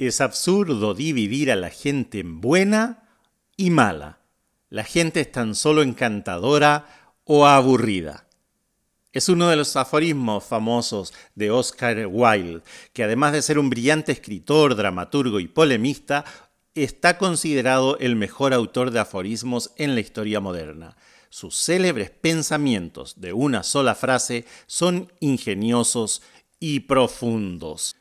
Es absurdo dividir a la gente en buena y mala. La gente es tan solo encantadora o aburrida. Es uno de los aforismos famosos de Oscar Wilde, que además de ser un brillante escritor, dramaturgo y polemista, está considerado el mejor autor de aforismos en la historia moderna. Sus célebres pensamientos de una sola frase son ingeniosos y profundos.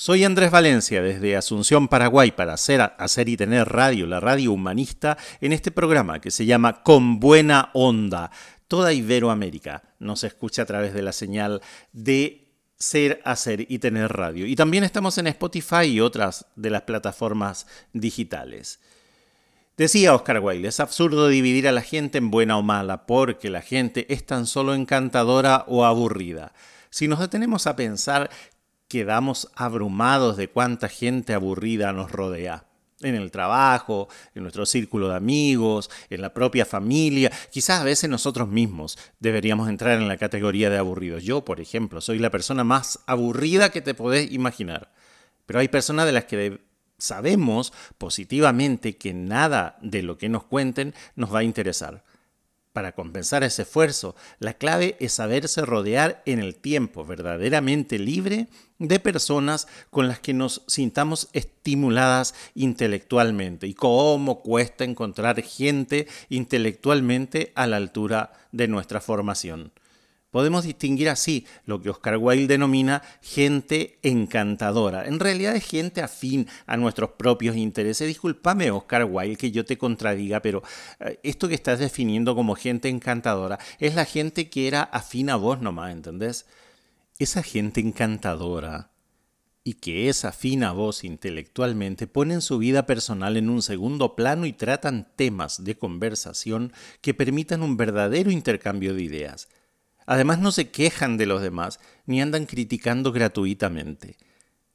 Soy Andrés Valencia desde Asunción, Paraguay, para hacer, hacer y tener radio, la radio humanista, en este programa que se llama Con Buena Onda. Toda Iberoamérica nos escucha a través de la señal de ser, hacer y tener radio. Y también estamos en Spotify y otras de las plataformas digitales. Decía Oscar Wilde, es absurdo dividir a la gente en buena o mala porque la gente es tan solo encantadora o aburrida. Si nos detenemos a pensar quedamos abrumados de cuánta gente aburrida nos rodea. En el trabajo, en nuestro círculo de amigos, en la propia familia. Quizás a veces nosotros mismos deberíamos entrar en la categoría de aburridos. Yo, por ejemplo, soy la persona más aburrida que te podés imaginar. Pero hay personas de las que sabemos positivamente que nada de lo que nos cuenten nos va a interesar para compensar ese esfuerzo. La clave es saberse rodear en el tiempo verdaderamente libre de personas con las que nos sintamos estimuladas intelectualmente y cómo cuesta encontrar gente intelectualmente a la altura de nuestra formación. Podemos distinguir así lo que Oscar Wilde denomina gente encantadora. En realidad es gente afín a nuestros propios intereses. Discúlpame, Oscar Wilde, que yo te contradiga, pero eh, esto que estás definiendo como gente encantadora es la gente que era afín a vos nomás, ¿entendés? Esa gente encantadora y que es afín a vos intelectualmente ponen su vida personal en un segundo plano y tratan temas de conversación que permitan un verdadero intercambio de ideas. Además no se quejan de los demás ni andan criticando gratuitamente.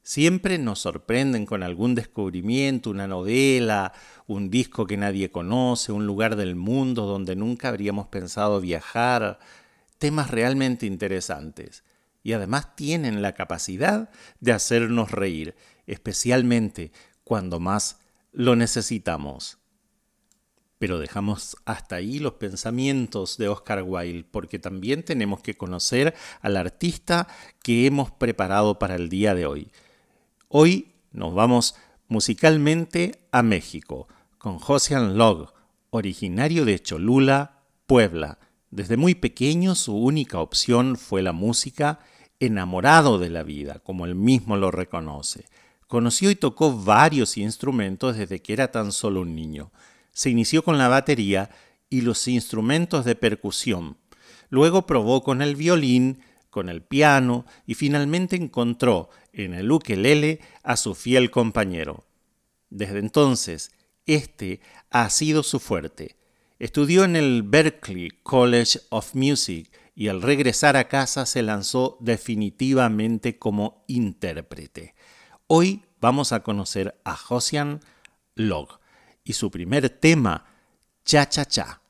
Siempre nos sorprenden con algún descubrimiento, una novela, un disco que nadie conoce, un lugar del mundo donde nunca habríamos pensado viajar, temas realmente interesantes. Y además tienen la capacidad de hacernos reír, especialmente cuando más lo necesitamos. Pero dejamos hasta ahí los pensamientos de Oscar Wilde, porque también tenemos que conocer al artista que hemos preparado para el día de hoy. Hoy nos vamos musicalmente a México, con Josian Log, originario de Cholula, Puebla. Desde muy pequeño su única opción fue la música, enamorado de la vida, como él mismo lo reconoce. Conoció y tocó varios instrumentos desde que era tan solo un niño se inició con la batería y los instrumentos de percusión. Luego probó con el violín, con el piano y finalmente encontró en el ukelele a su fiel compañero. Desde entonces, este ha sido su fuerte. Estudió en el Berklee College of Music y al regresar a casa se lanzó definitivamente como intérprete. Hoy vamos a conocer a Josian Log y su primer tema, Cha Cha Cha.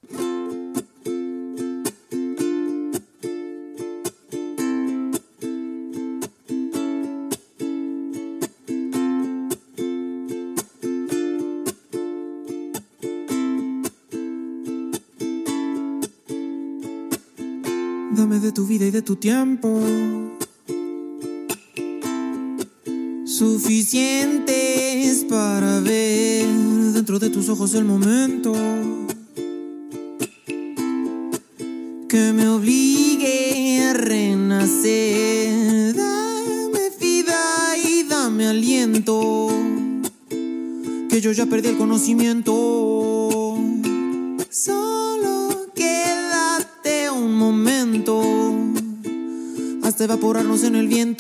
Dame de tu vida y de tu tiempo. Suficientes para ver dentro de tus ojos el momento que me obligue a renacer. Dame vida y dame aliento, que yo ya perdí el conocimiento. Solo quédate un momento hasta evaporarnos en el viento.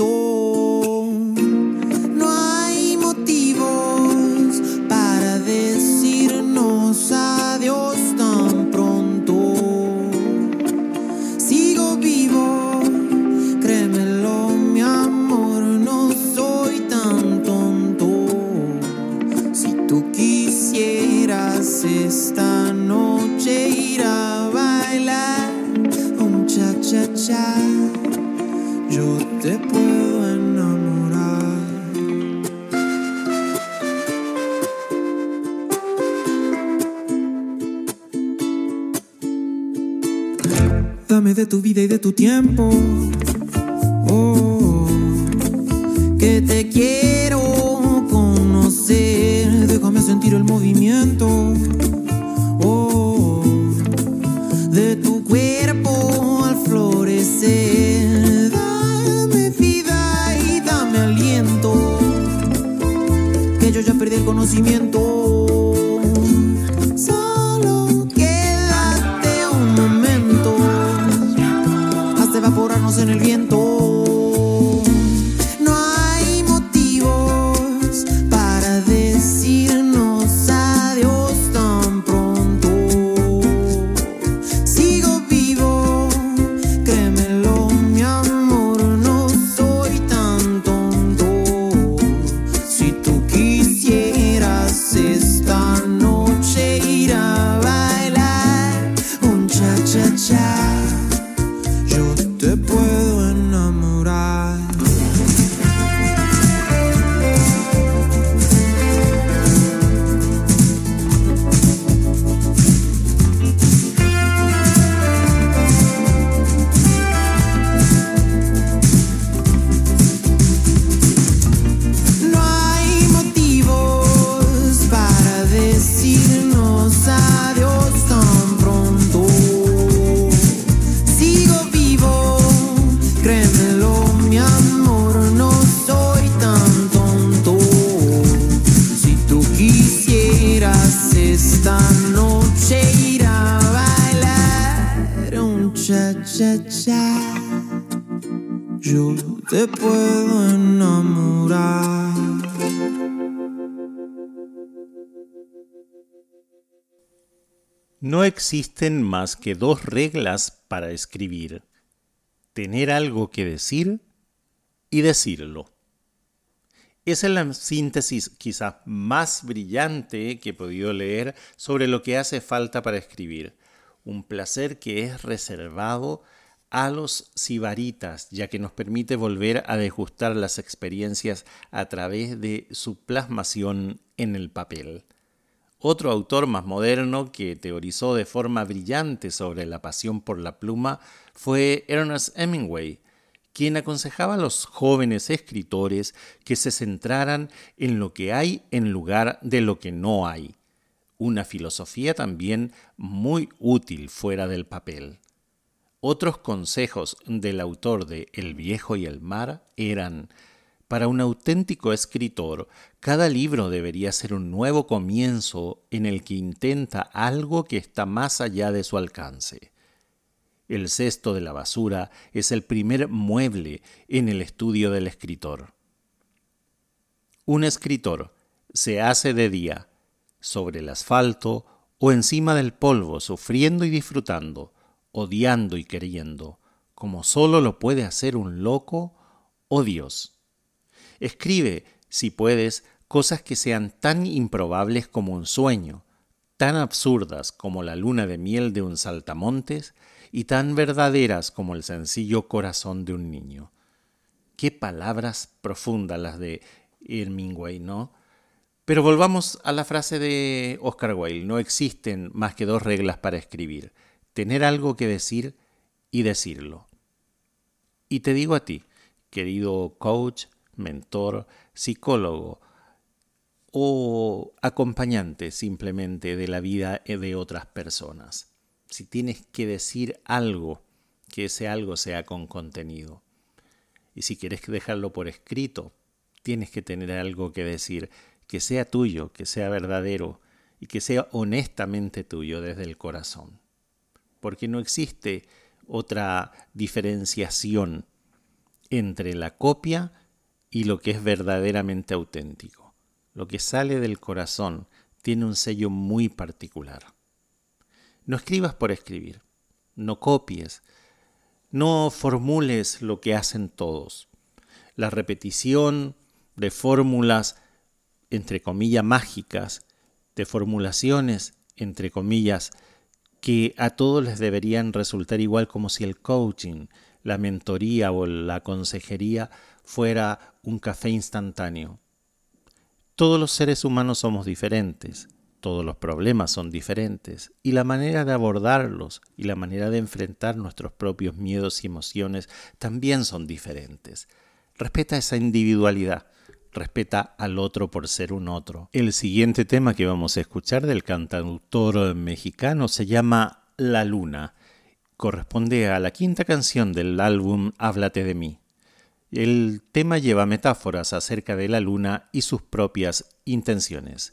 Existen más que dos reglas para escribir. Tener algo que decir y decirlo. Esa es la síntesis quizás más brillante que he podido leer sobre lo que hace falta para escribir. Un placer que es reservado a los sibaritas, ya que nos permite volver a degustar las experiencias a través de su plasmación en el papel. Otro autor más moderno que teorizó de forma brillante sobre la pasión por la pluma fue Ernest Hemingway, quien aconsejaba a los jóvenes escritores que se centraran en lo que hay en lugar de lo que no hay. Una filosofía también muy útil fuera del papel. Otros consejos del autor de El viejo y el mar eran para un auténtico escritor, cada libro debería ser un nuevo comienzo en el que intenta algo que está más allá de su alcance. El cesto de la basura es el primer mueble en el estudio del escritor. Un escritor se hace de día, sobre el asfalto o encima del polvo, sufriendo y disfrutando, odiando y queriendo, como solo lo puede hacer un loco o Dios. Escribe, si puedes, cosas que sean tan improbables como un sueño, tan absurdas como la luna de miel de un saltamontes y tan verdaderas como el sencillo corazón de un niño. Qué palabras profundas las de Hemingway, ¿no? Pero volvamos a la frase de Oscar Wilde. No existen más que dos reglas para escribir. Tener algo que decir y decirlo. Y te digo a ti, querido coach, mentor, psicólogo o acompañante simplemente de la vida de otras personas. Si tienes que decir algo, que ese algo sea con contenido. Y si quieres dejarlo por escrito, tienes que tener algo que decir que sea tuyo, que sea verdadero y que sea honestamente tuyo desde el corazón. Porque no existe otra diferenciación entre la copia y lo que es verdaderamente auténtico. Lo que sale del corazón tiene un sello muy particular. No escribas por escribir, no copies, no formules lo que hacen todos. La repetición de fórmulas, entre comillas, mágicas, de formulaciones, entre comillas, que a todos les deberían resultar igual como si el coaching, la mentoría o la consejería fuera un café instantáneo. Todos los seres humanos somos diferentes, todos los problemas son diferentes y la manera de abordarlos y la manera de enfrentar nuestros propios miedos y emociones también son diferentes. Respeta esa individualidad, respeta al otro por ser un otro. El siguiente tema que vamos a escuchar del cantautor mexicano se llama La Luna. Corresponde a la quinta canción del álbum Háblate de mí. El tema lleva metáforas acerca de la luna y sus propias intenciones.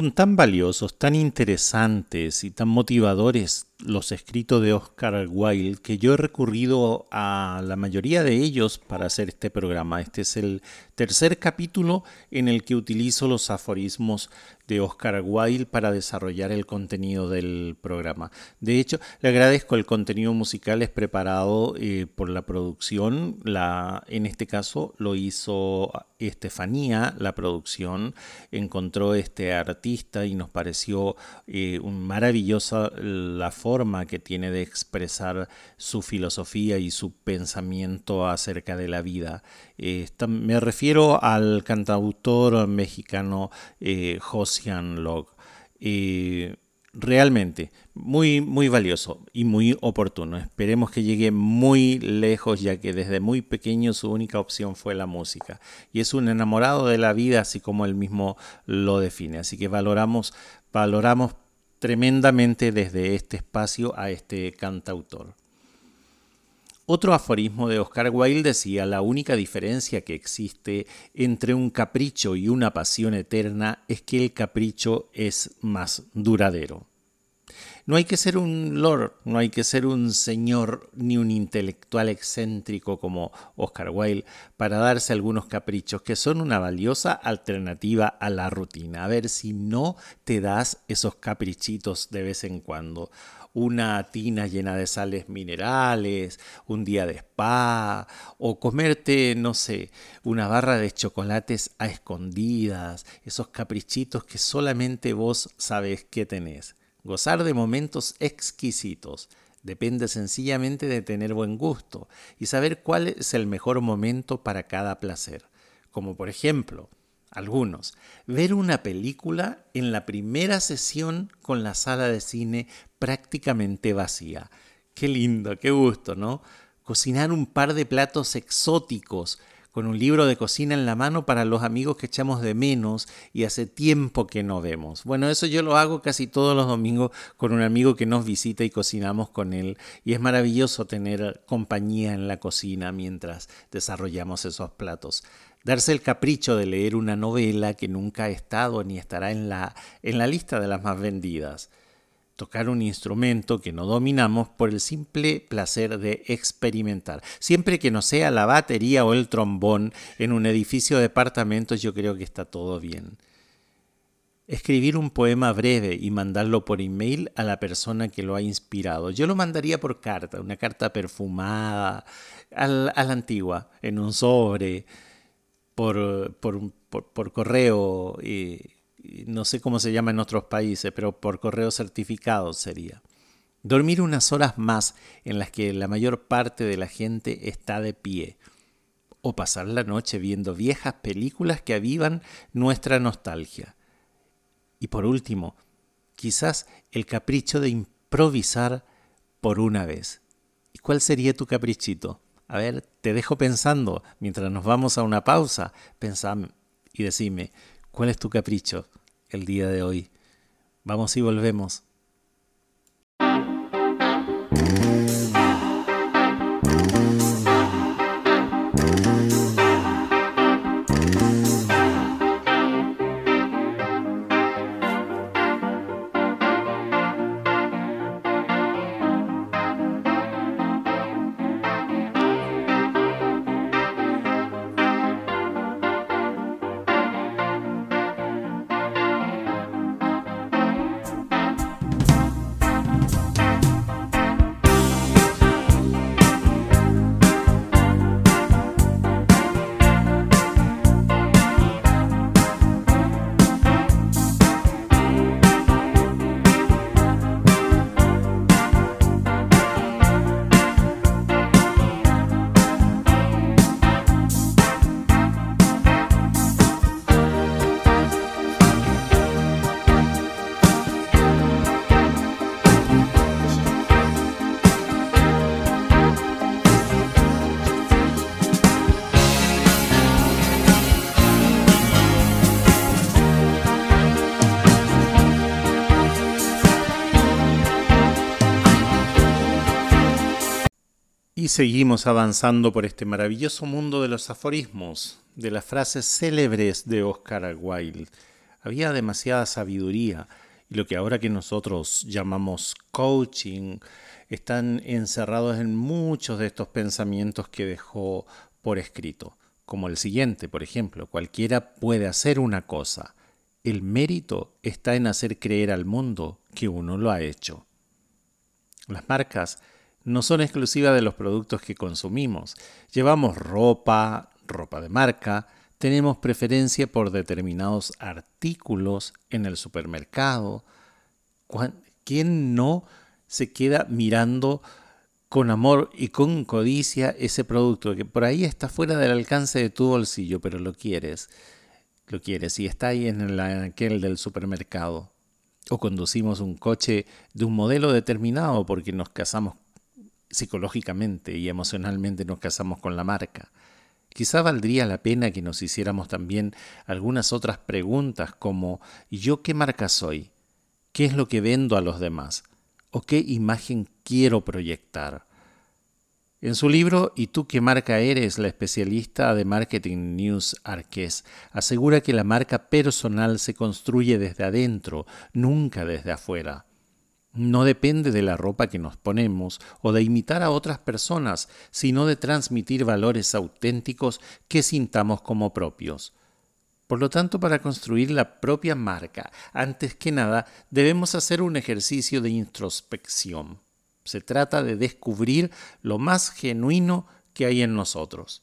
Son tan valiosos, tan interesantes y tan motivadores los escritos de Oscar Wilde, que yo he recurrido a la mayoría de ellos para hacer este programa. Este es el tercer capítulo en el que utilizo los aforismos de Oscar Wilde para desarrollar el contenido del programa. De hecho, le agradezco el contenido musical es preparado eh, por la producción. La, en este caso lo hizo Estefanía, la producción encontró este artista y nos pareció eh, maravillosa la forma que tiene de expresar su filosofía y su pensamiento acerca de la vida. Me refiero al cantautor mexicano eh, Josian Log. Eh, realmente, muy, muy valioso y muy oportuno. Esperemos que llegue muy lejos, ya que desde muy pequeño su única opción fue la música. Y es un enamorado de la vida, así como él mismo lo define. Así que valoramos, valoramos tremendamente desde este espacio a este cantautor. Otro aforismo de Oscar Wilde decía, la única diferencia que existe entre un capricho y una pasión eterna es que el capricho es más duradero. No hay que ser un lord, no hay que ser un señor ni un intelectual excéntrico como Oscar Wilde para darse algunos caprichos que son una valiosa alternativa a la rutina. A ver si no te das esos caprichitos de vez en cuando una tina llena de sales minerales, un día de spa, o comerte, no sé, una barra de chocolates a escondidas, esos caprichitos que solamente vos sabes que tenés. Gozar de momentos exquisitos depende sencillamente de tener buen gusto y saber cuál es el mejor momento para cada placer. Como por ejemplo, algunos, ver una película en la primera sesión con la sala de cine prácticamente vacía. Qué lindo, qué gusto, ¿no? Cocinar un par de platos exóticos con un libro de cocina en la mano para los amigos que echamos de menos y hace tiempo que no vemos. Bueno, eso yo lo hago casi todos los domingos con un amigo que nos visita y cocinamos con él. Y es maravilloso tener compañía en la cocina mientras desarrollamos esos platos darse el capricho de leer una novela que nunca ha estado ni estará en la, en la lista de las más vendidas, tocar un instrumento que no dominamos por el simple placer de experimentar. Siempre que no sea la batería o el trombón en un edificio de departamentos, yo creo que está todo bien. Escribir un poema breve y mandarlo por email a la persona que lo ha inspirado. Yo lo mandaría por carta, una carta perfumada, a la antigua, en un sobre por, por, correo, y, no sé cómo se llama en otros países, pero por correo certificado sería. Dormir unas horas más en las que la mayor parte de la gente está de pie. O pasar la noche viendo viejas películas que avivan nuestra nostalgia. Y por último, quizás el capricho de improvisar por una vez. ¿Y cuál sería tu caprichito? A ver, te dejo pensando mientras nos vamos a una pausa. Pensá y decime, ¿cuál es tu capricho el día de hoy? Vamos y volvemos. Seguimos avanzando por este maravilloso mundo de los aforismos, de las frases célebres de Oscar Wilde. Había demasiada sabiduría y lo que ahora que nosotros llamamos coaching están encerrados en muchos de estos pensamientos que dejó por escrito, como el siguiente, por ejemplo, cualquiera puede hacer una cosa. El mérito está en hacer creer al mundo que uno lo ha hecho. Las marcas no son exclusivas de los productos que consumimos. Llevamos ropa, ropa de marca, tenemos preferencia por determinados artículos en el supermercado. ¿Quién no se queda mirando con amor y con codicia ese producto que por ahí está fuera del alcance de tu bolsillo, pero lo quieres? Lo quieres y está ahí en, el, aquel del supermercado. O conducimos un coche de un modelo determinado porque nos casamos psicológicamente y emocionalmente nos casamos con la marca. Quizá valdría la pena que nos hiciéramos también algunas otras preguntas como ¿yo qué marca soy? ¿Qué es lo que vendo a los demás? ¿O qué imagen quiero proyectar? En su libro ¿Y tú qué marca eres? la especialista de marketing News Arqués asegura que la marca personal se construye desde adentro, nunca desde afuera. No depende de la ropa que nos ponemos o de imitar a otras personas, sino de transmitir valores auténticos que sintamos como propios. Por lo tanto, para construir la propia marca, antes que nada, debemos hacer un ejercicio de introspección. Se trata de descubrir lo más genuino que hay en nosotros.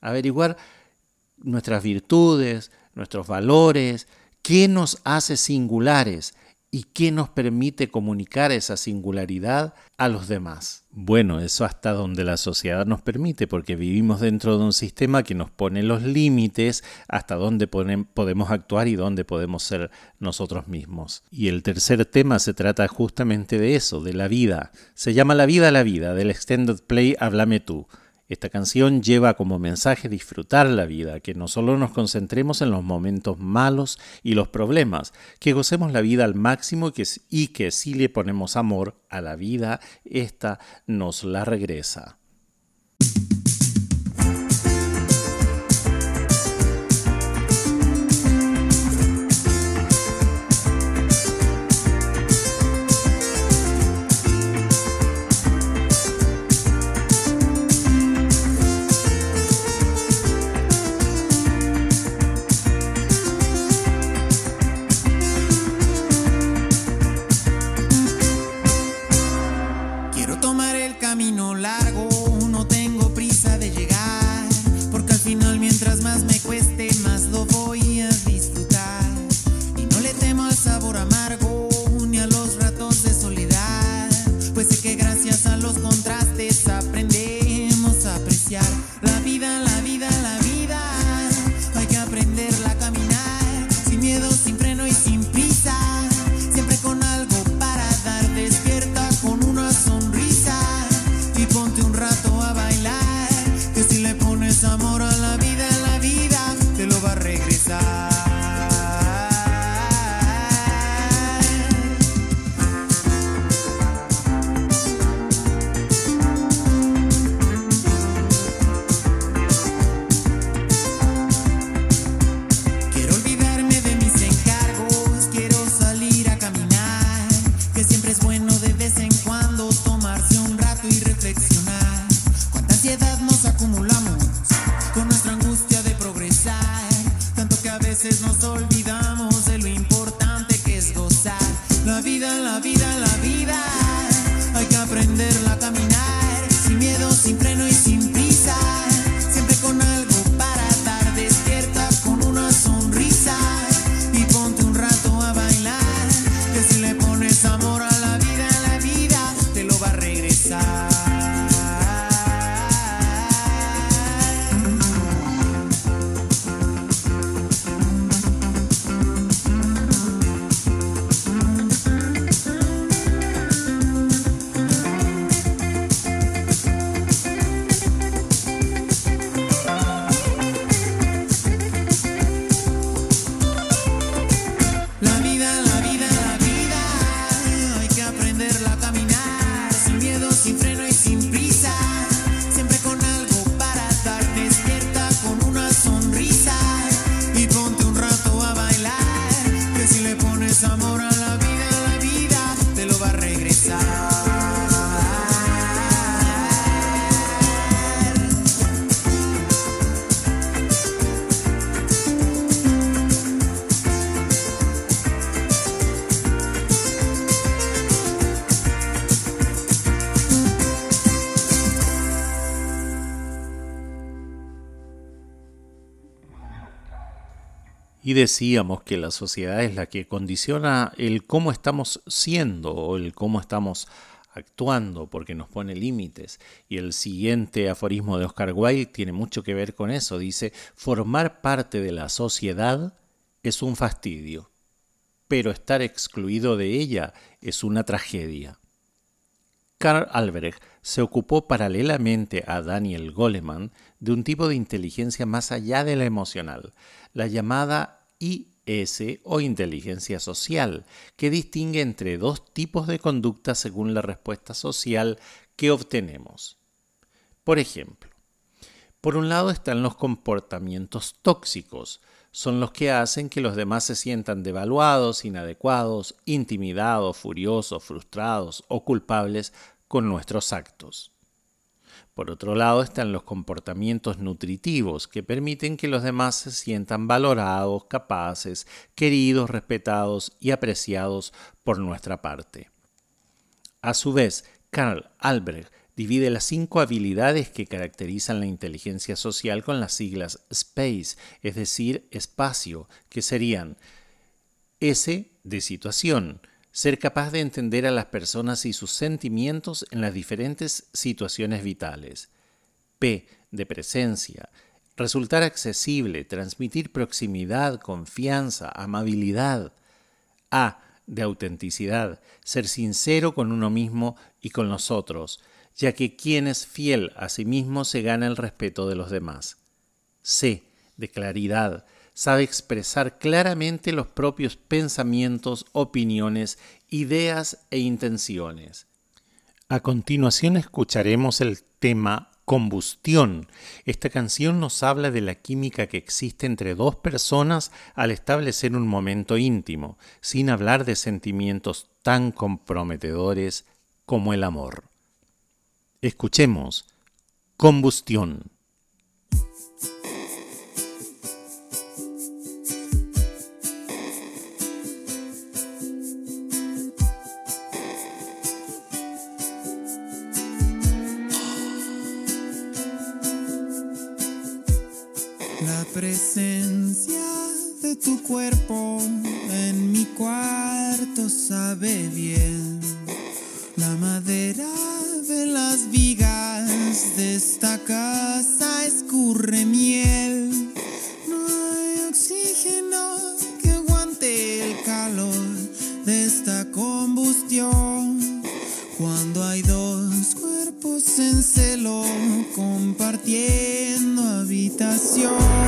Averiguar nuestras virtudes, nuestros valores, qué nos hace singulares y qué nos permite comunicar esa singularidad a los demás. Bueno, eso hasta donde la sociedad nos permite, porque vivimos dentro de un sistema que nos pone los límites hasta dónde podemos actuar y dónde podemos ser nosotros mismos. Y el tercer tema se trata justamente de eso, de la vida. Se llama La vida la vida, del extended play Háblame tú. Esta canción lleva como mensaje disfrutar la vida, que no solo nos concentremos en los momentos malos y los problemas, que gocemos la vida al máximo y que si le ponemos amor a la vida, ésta nos la regresa. Y decíamos que la sociedad es la que condiciona el cómo estamos siendo o el cómo estamos actuando, porque nos pone límites. Y el siguiente aforismo de Oscar Wilde tiene mucho que ver con eso. Dice, formar parte de la sociedad es un fastidio, pero estar excluido de ella es una tragedia. Karl Albrecht se ocupó paralelamente a Daniel Goleman de un tipo de inteligencia más allá de la emocional, la llamada IS o inteligencia social, que distingue entre dos tipos de conducta según la respuesta social que obtenemos. Por ejemplo, por un lado están los comportamientos tóxicos, son los que hacen que los demás se sientan devaluados, inadecuados, intimidados, furiosos, frustrados o culpables con nuestros actos. Por otro lado están los comportamientos nutritivos que permiten que los demás se sientan valorados, capaces, queridos, respetados y apreciados por nuestra parte. A su vez, Karl Albrecht divide las cinco habilidades que caracterizan la inteligencia social con las siglas SPACE, es decir, espacio, que serían S de situación, ser capaz de entender a las personas y sus sentimientos en las diferentes situaciones vitales. P de presencia, resultar accesible, transmitir proximidad, confianza, amabilidad. A de autenticidad, ser sincero con uno mismo y con los otros, ya que quien es fiel a sí mismo se gana el respeto de los demás. C. De claridad. Sabe expresar claramente los propios pensamientos, opiniones, ideas e intenciones. A continuación escucharemos el tema Combustión. Esta canción nos habla de la química que existe entre dos personas al establecer un momento íntimo, sin hablar de sentimientos tan comprometedores como el amor. Escuchemos Combustión. Presencia de tu cuerpo en mi cuarto sabe bien. La madera de las vigas de esta casa escurre miel. No hay oxígeno que aguante el calor de esta combustión. Cuando hay dos cuerpos en celo compartiendo habitación.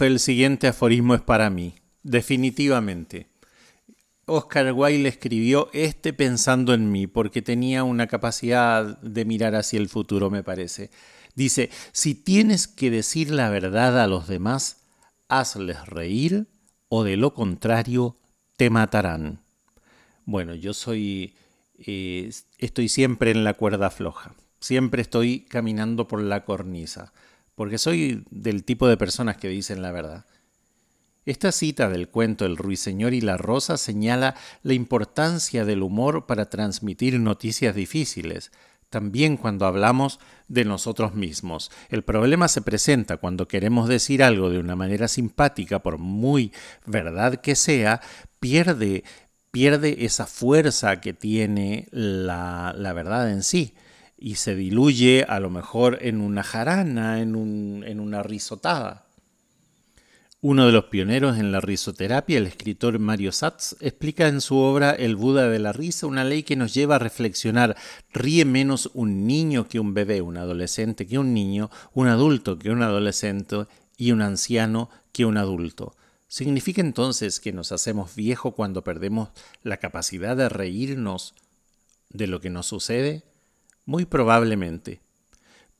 El siguiente aforismo es para mí, definitivamente. Oscar Wilde escribió este pensando en mí, porque tenía una capacidad de mirar hacia el futuro, me parece. Dice, si tienes que decir la verdad a los demás, hazles reír o de lo contrario, te matarán. Bueno, yo soy, eh, estoy siempre en la cuerda floja, siempre estoy caminando por la cornisa porque soy del tipo de personas que dicen la verdad. Esta cita del cuento El ruiseñor y la rosa señala la importancia del humor para transmitir noticias difíciles, también cuando hablamos de nosotros mismos. El problema se presenta cuando queremos decir algo de una manera simpática, por muy verdad que sea, pierde, pierde esa fuerza que tiene la, la verdad en sí y se diluye a lo mejor en una jarana, en, una risotada. Uno de los pioneros en la risoterapia, el escritor Mario Satz, explica en su obra El Buda de la risa una ley que nos lleva a reflexionar, ríe menos un niño que un bebé, un adolescente que un niño, un adulto que un adolescente y un anciano que un adulto. ¿Significa entonces que nos hacemos viejos cuando perdemos la capacidad de reírnos de lo que nos sucede? Muy probablemente.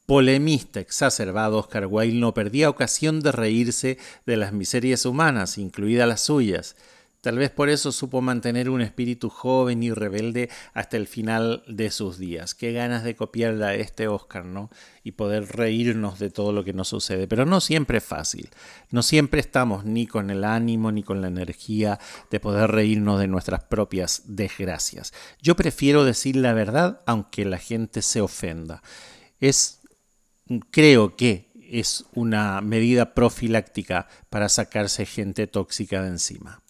Polemista exacerbado, Oscar Wilde no perdía ocasión de reírse de las miserias humanas, incluidas las suyas, Tal vez por eso supo mantener un espíritu joven y rebelde hasta el final de sus días. Qué ganas de copiarle a este Oscar, ¿no? Y poder reírnos de todo lo que nos sucede. Pero no siempre es fácil. No siempre estamos ni con el ánimo ni con la energía de poder reírnos de nuestras propias desgracias. Yo prefiero decir la verdad aunque la gente se ofenda. Es, creo que es una medida profiláctica para sacarse gente tóxica de encima.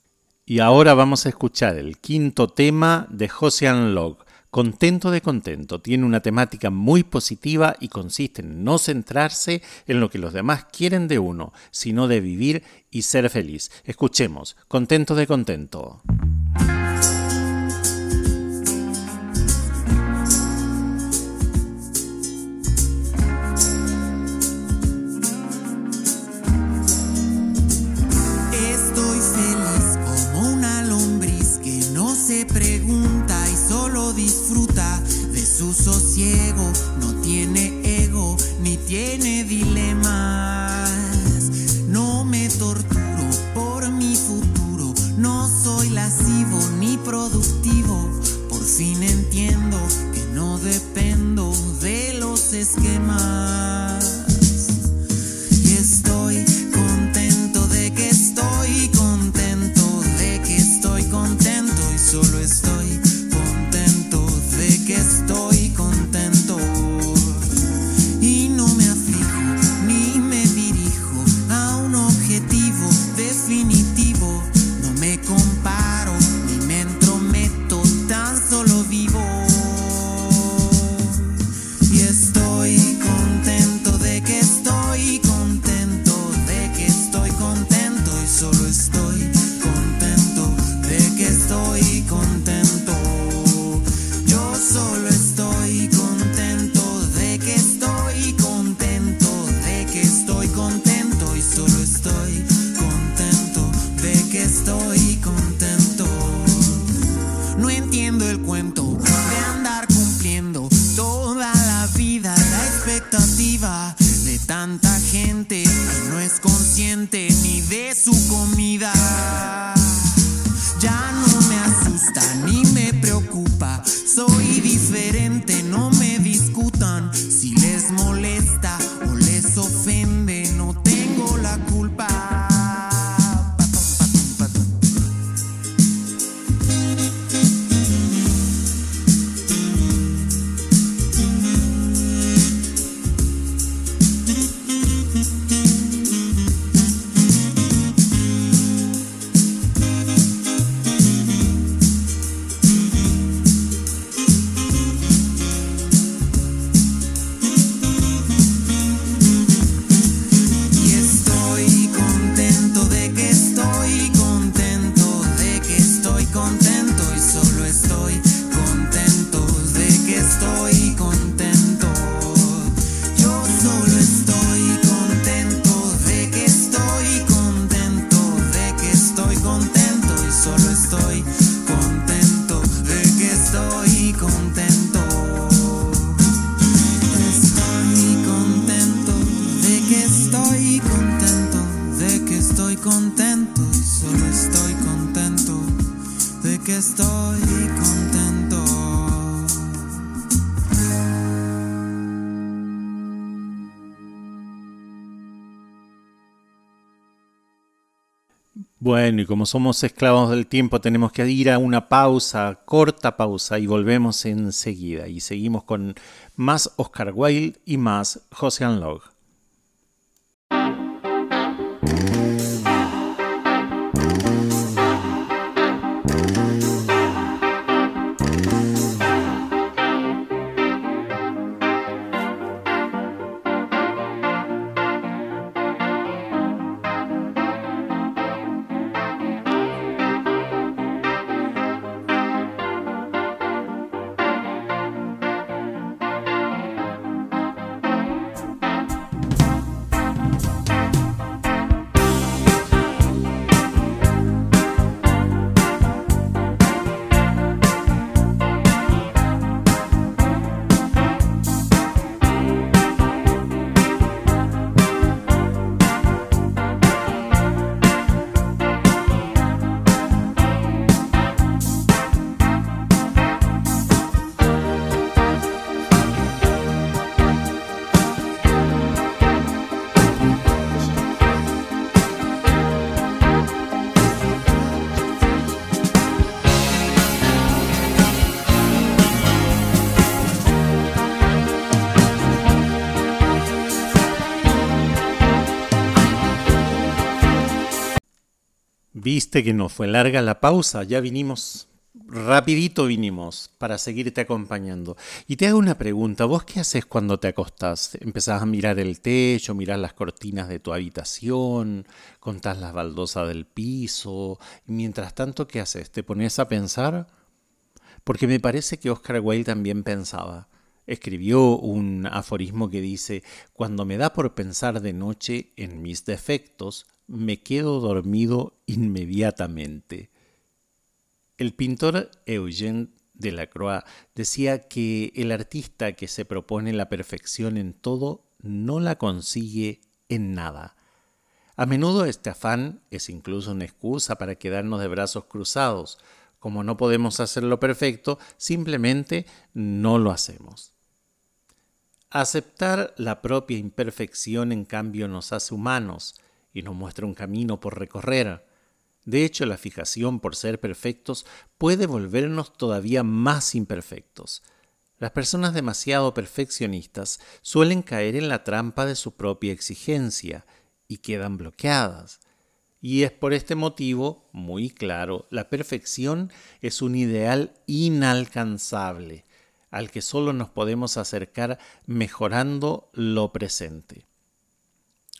Y ahora vamos a escuchar el quinto tema de Josian Log. Contento de contento. Tiene una temática muy positiva y consiste en no centrarse en lo que los demás quieren de uno, sino de vivir y ser feliz. Escuchemos. Contento de contento. Tiene dilemas. estoy contento, de que estoy contento, solo estoy contento, de que estoy contento. Bueno, y como somos esclavos del tiempo, tenemos que ir a una pausa, corta pausa, y volvemos enseguida. Y seguimos con más Oscar Wilde y más José Anlog. Josian Log. Viste que no fue larga la pausa, ya vinimos, rapidito vinimos para seguirte acompañando. Y te hago una pregunta, ¿vos qué haces cuando te acostás? ¿Empezás a mirar el techo, mirar las cortinas de tu habitación, contás las baldosas del piso? Y mientras tanto, ¿qué haces? ¿Te pones a pensar? Porque me parece que Oscar Wilde también pensaba. Escribió un aforismo que dice, cuando me da por pensar de noche en mis defectos, me quedo dormido inmediatamente. El pintor Eugène Delacroix decía que el artista que se propone la perfección en todo no la consigue en nada. A menudo este afán es incluso una excusa para quedarnos de brazos cruzados. Como no podemos hacerlo perfecto, simplemente no lo hacemos. Aceptar la propia imperfección, en cambio, nos hace humanos, y nos muestra un camino por recorrer. De hecho, la fijación por ser perfectos puede volvernos todavía más imperfectos. Las personas demasiado perfeccionistas suelen caer en la trampa de su propia exigencia y quedan bloqueadas. Y es por este motivo, muy claro, la perfección es un ideal inalcanzable, al que solo nos podemos acercar mejorando lo presente.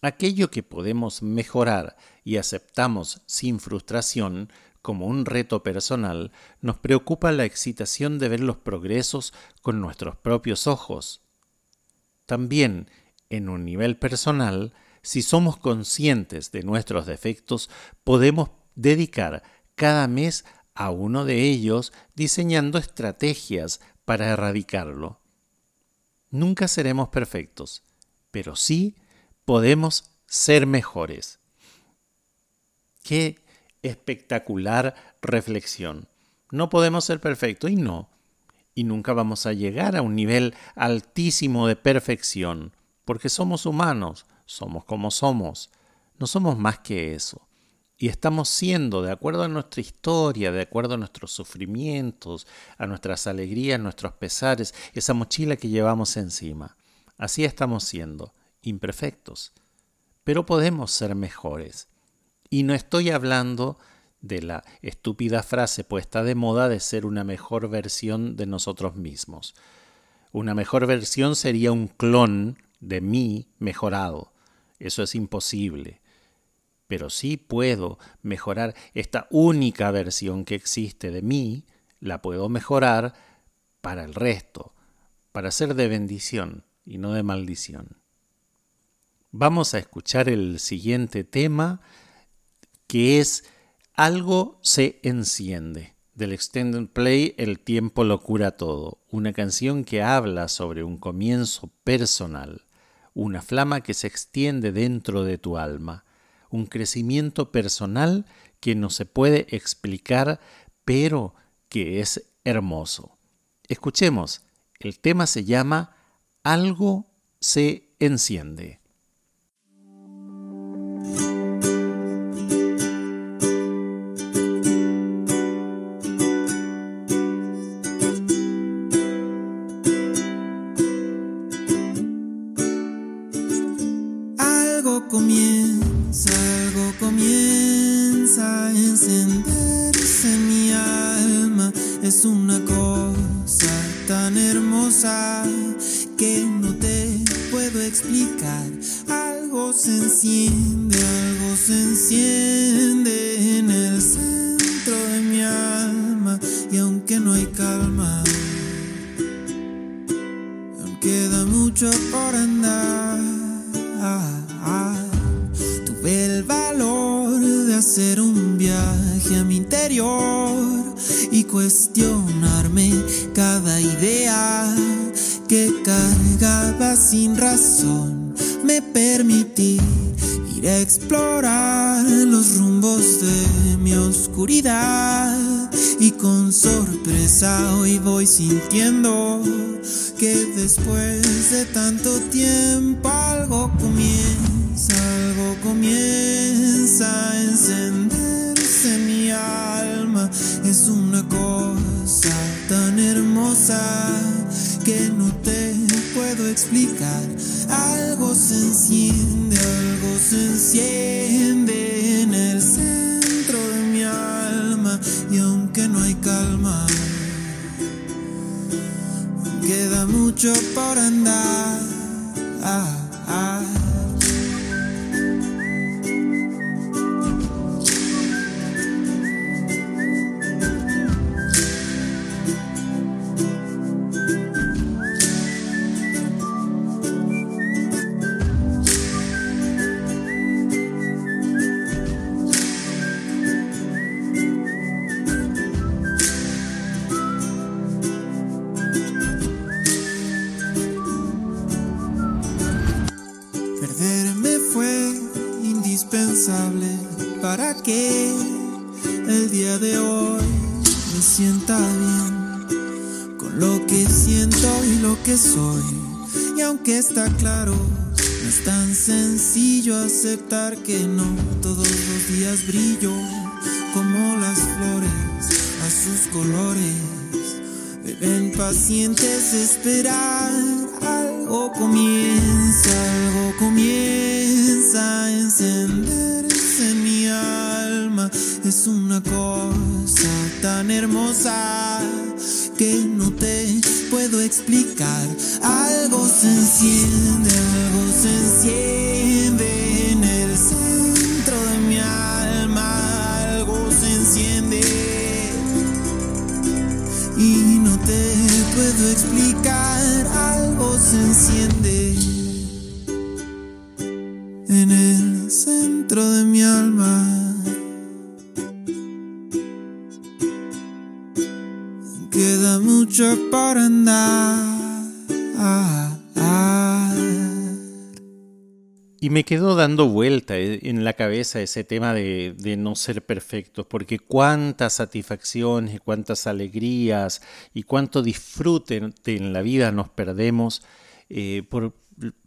Aquello que podemos mejorar y aceptamos sin frustración como un reto personal, nos preocupa la excitación de ver los progresos con nuestros propios ojos. También, en un nivel personal, si somos conscientes de nuestros defectos, podemos dedicar cada mes a uno de ellos diseñando estrategias para erradicarlo. Nunca seremos perfectos, pero sí podemos ser mejores. Qué espectacular reflexión. No podemos ser perfectos y no. Y nunca vamos a llegar a un nivel altísimo de perfección, porque somos humanos, somos como somos, no somos más que eso. Y estamos siendo, de acuerdo a nuestra historia, de acuerdo a nuestros sufrimientos, a nuestras alegrías, nuestros pesares, esa mochila que llevamos encima. Así estamos siendo imperfectos, pero podemos ser mejores. Y no estoy hablando de la estúpida frase puesta de moda de ser una mejor versión de nosotros mismos. Una mejor versión sería un clon de mí mejorado. Eso es imposible. Pero sí puedo mejorar esta única versión que existe de mí, la puedo mejorar para el resto, para ser de bendición y no de maldición. Vamos a escuchar el siguiente tema que es Algo se enciende del Extended Play El tiempo lo cura todo, una canción que habla sobre un comienzo personal, una flama que se extiende dentro de tu alma, un crecimiento personal que no se puede explicar, pero que es hermoso. Escuchemos, el tema se llama Algo se enciende. Algo se enciende, algo se enciende en el centro de mi alma y aunque no hay calma, queda mucho por andar. Aceptar que no todos los días brillo como las flores a sus colores. Deben pacientes esperar, y no te puedo explicar, algo se enciende en el centro de mi alma. Queda mucho por andar. Y me quedó dando vuelta eh, en la cabeza ese tema de, de, no ser perfectos, porque cuántas satisfacciones, y cuántas alegrías y cuánto disfrute en la vida nos perdemos eh, por,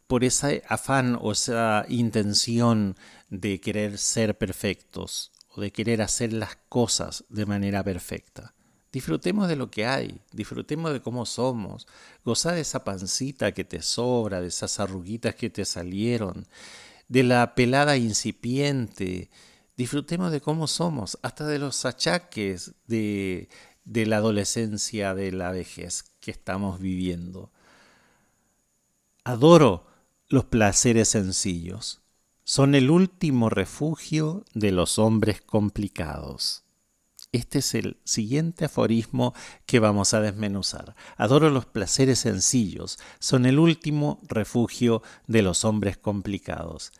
por ese afán o esa intención de querer ser perfectos o de querer hacer las cosas de manera perfecta. Disfrutemos de lo que hay, disfrutemos de cómo somos, goza de esa pancita que te sobra, de esas arruguitas que te salieron, de la pelada incipiente, disfrutemos de cómo somos, hasta de los achaques de, de la adolescencia, de la vejez que estamos viviendo. Adoro los placeres sencillos, son el último refugio de los hombres complicados. Este es el siguiente aforismo que vamos a desmenuzar. Adoro los placeres sencillos, son el último refugio de los hombres complicados.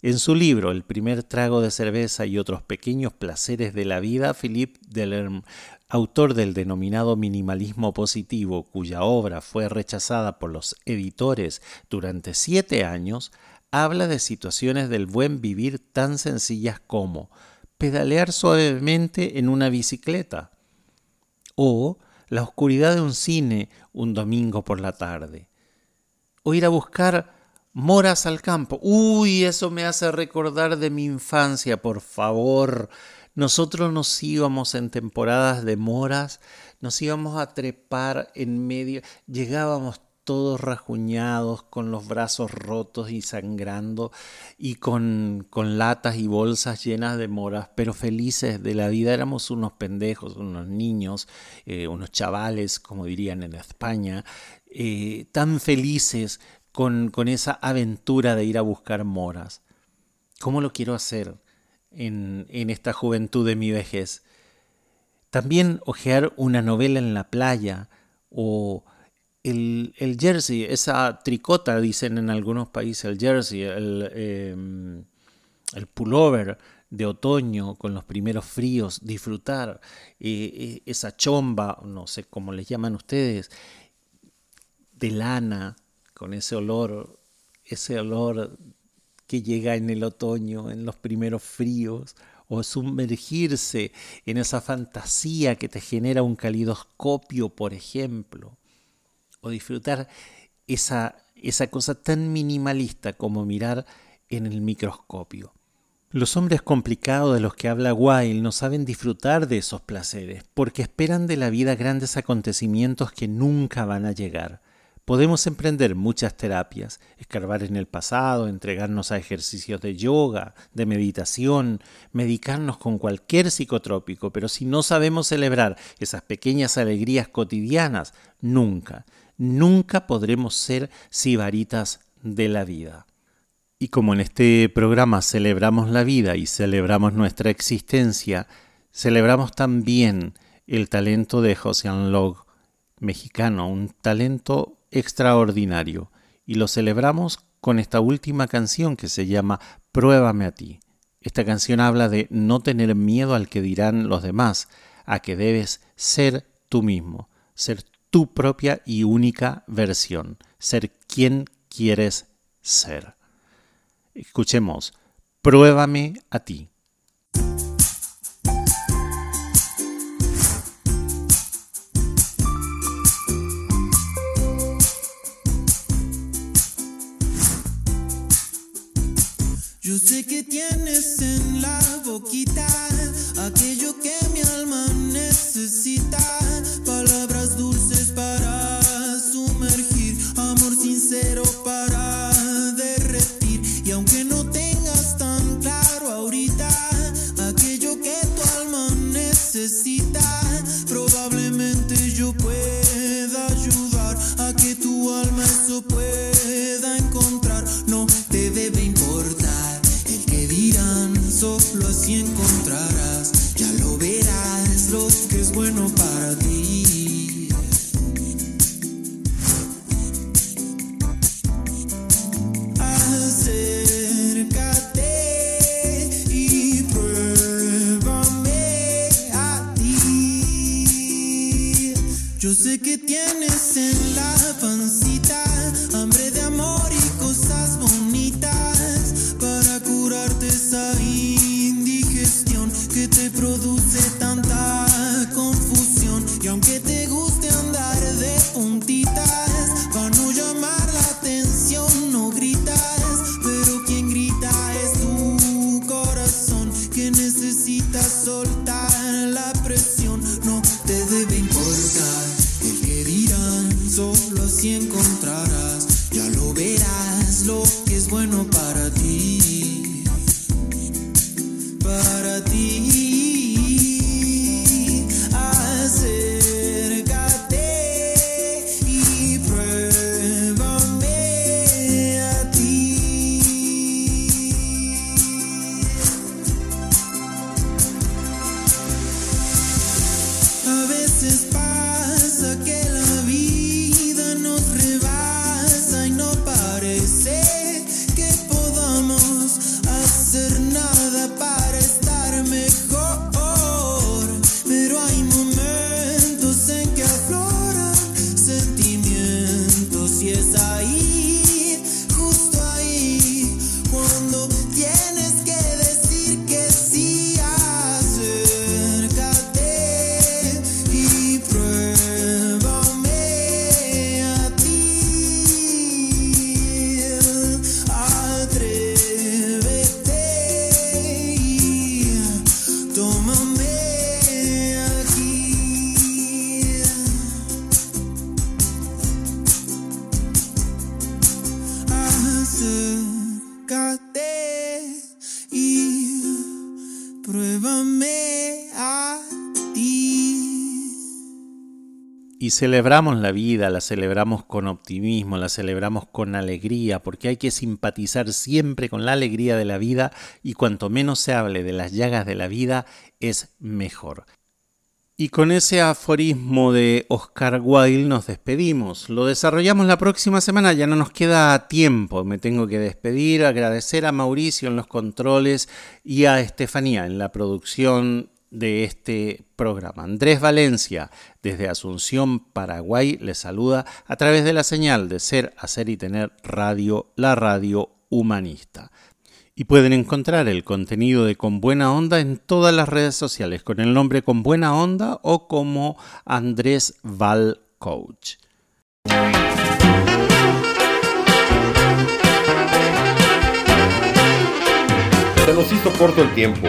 En su libro El primer trago de cerveza y otros pequeños placeres de la vida, Philippe Delerme, autor del denominado minimalismo positivo, cuya obra fue rechazada por los editores durante siete años, habla de situaciones del buen vivir tan sencillas como pedalear suavemente en una bicicleta o la oscuridad de un cine un domingo por la tarde o ir a buscar moras al campo. Uy, eso me hace recordar de mi infancia, por favor. Nosotros nos íbamos en temporadas de moras, nos íbamos a trepar en medio, llegábamos todos rajuñados, con los brazos rotos y sangrando, y con, con latas y bolsas llenas de moras, pero felices de la vida. Éramos unos pendejos, unos niños, eh, unos chavales, como dirían en España, eh, tan felices con, con esa aventura de ir a buscar moras. ¿Cómo lo quiero hacer en, en esta juventud de mi vejez? También ojear una novela en la playa o el, jersey, esa tricota, dicen en algunos países, el jersey, el, em, el pullover de otoño con los primeros fríos, disfrutar eh, eh, esa chomba, no sé cómo les llaman ustedes, de lana, con ese olor, ese olor que llega en el otoño, en los primeros fríos, o sumergirse en esa fantasía que te genera un calidoscopio, por ejemplo o disfrutar esa, esa cosa tan minimalista como mirar en el microscopio. Los hombres complicados de los que habla Wilde no saben disfrutar de esos placeres, porque esperan de la vida grandes acontecimientos que nunca van a llegar. Podemos emprender muchas terapias, escarbar en el pasado, entregarnos a ejercicios de yoga, de meditación, medicarnos con cualquier psicotrópico, pero si no sabemos celebrar esas pequeñas alegrías cotidianas, nunca, nunca podremos ser sibaritas de la vida. Y como en este programa celebramos la vida y celebramos nuestra existencia, celebramos también el talento de José Log, mexicano, un talento extraordinario, y lo celebramos con esta última canción que se llama Pruébame a ti. Esta canción habla de no tener miedo al que dirán los demás, a que debes ser tú mismo, ser tu propia y única versión, ser quien quieres ser. Escuchemos, pruébame a ti. Tienes en la celebramos la vida, la celebramos con optimismo, la celebramos con alegría, porque hay que simpatizar siempre con la alegría de la vida y cuanto menos se hable de las llagas de la vida es mejor. Y con ese aforismo de Oscar Wilde nos despedimos. Lo desarrollamos la próxima semana, ya no nos queda tiempo. Me tengo que despedir, agradecer a Mauricio en los controles y a Estefanía en la producción de este programa. Andrés Valencia, desde Asunción, Paraguay, le saluda a través de la señal de Ser, Hacer y Tener Radio, la radio humanista. Y pueden encontrar el contenido de Con Buena Onda en todas las redes sociales con el nombre Con Buena Onda o como Andrés Val Coach. Se nos hizo corto el tiempo.